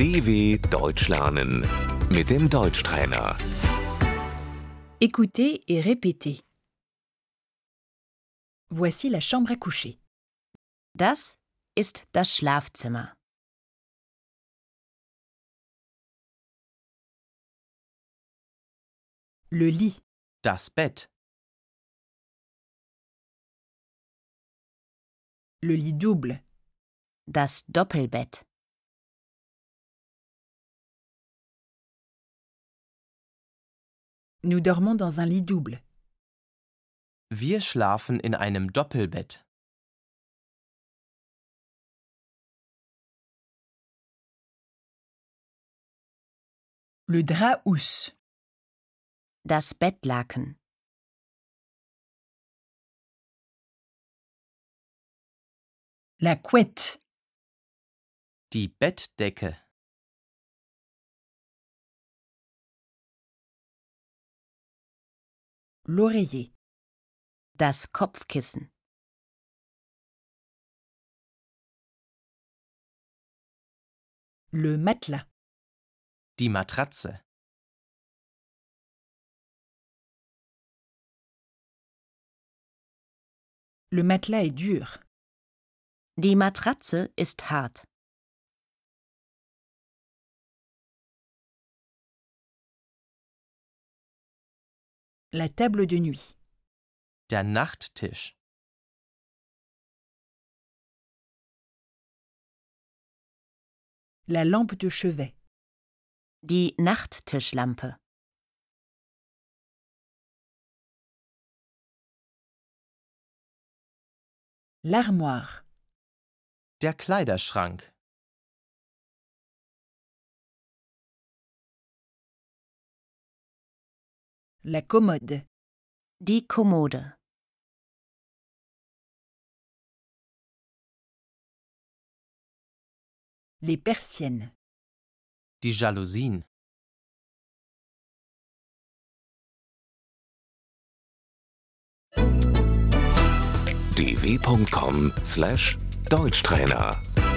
DW Deutsch lernen mit dem Deutschtrainer. Écoutez et répétez. Voici la chambre à coucher. Das ist das Schlafzimmer. Le lit, Das Bett. le lit double, Das Doppelbett. Nous dormons dans un lit double. Wir schlafen in einem Doppelbett. Le drap housse, Das Bettlaken. la couette, Die Bettdecke. L'oreiller, Das Kopfkissen. le matelas, Die Matratze. le matelas est dur, Die Matratze ist hart. La table de nuit, Der Nachttisch. la lampe de chevet, Die Nachttischlampe. l'armoire, Der Kleiderschrank. La commode, Die Kommode. les persiennes, Die Jalousien. dw.com/deutschtrainer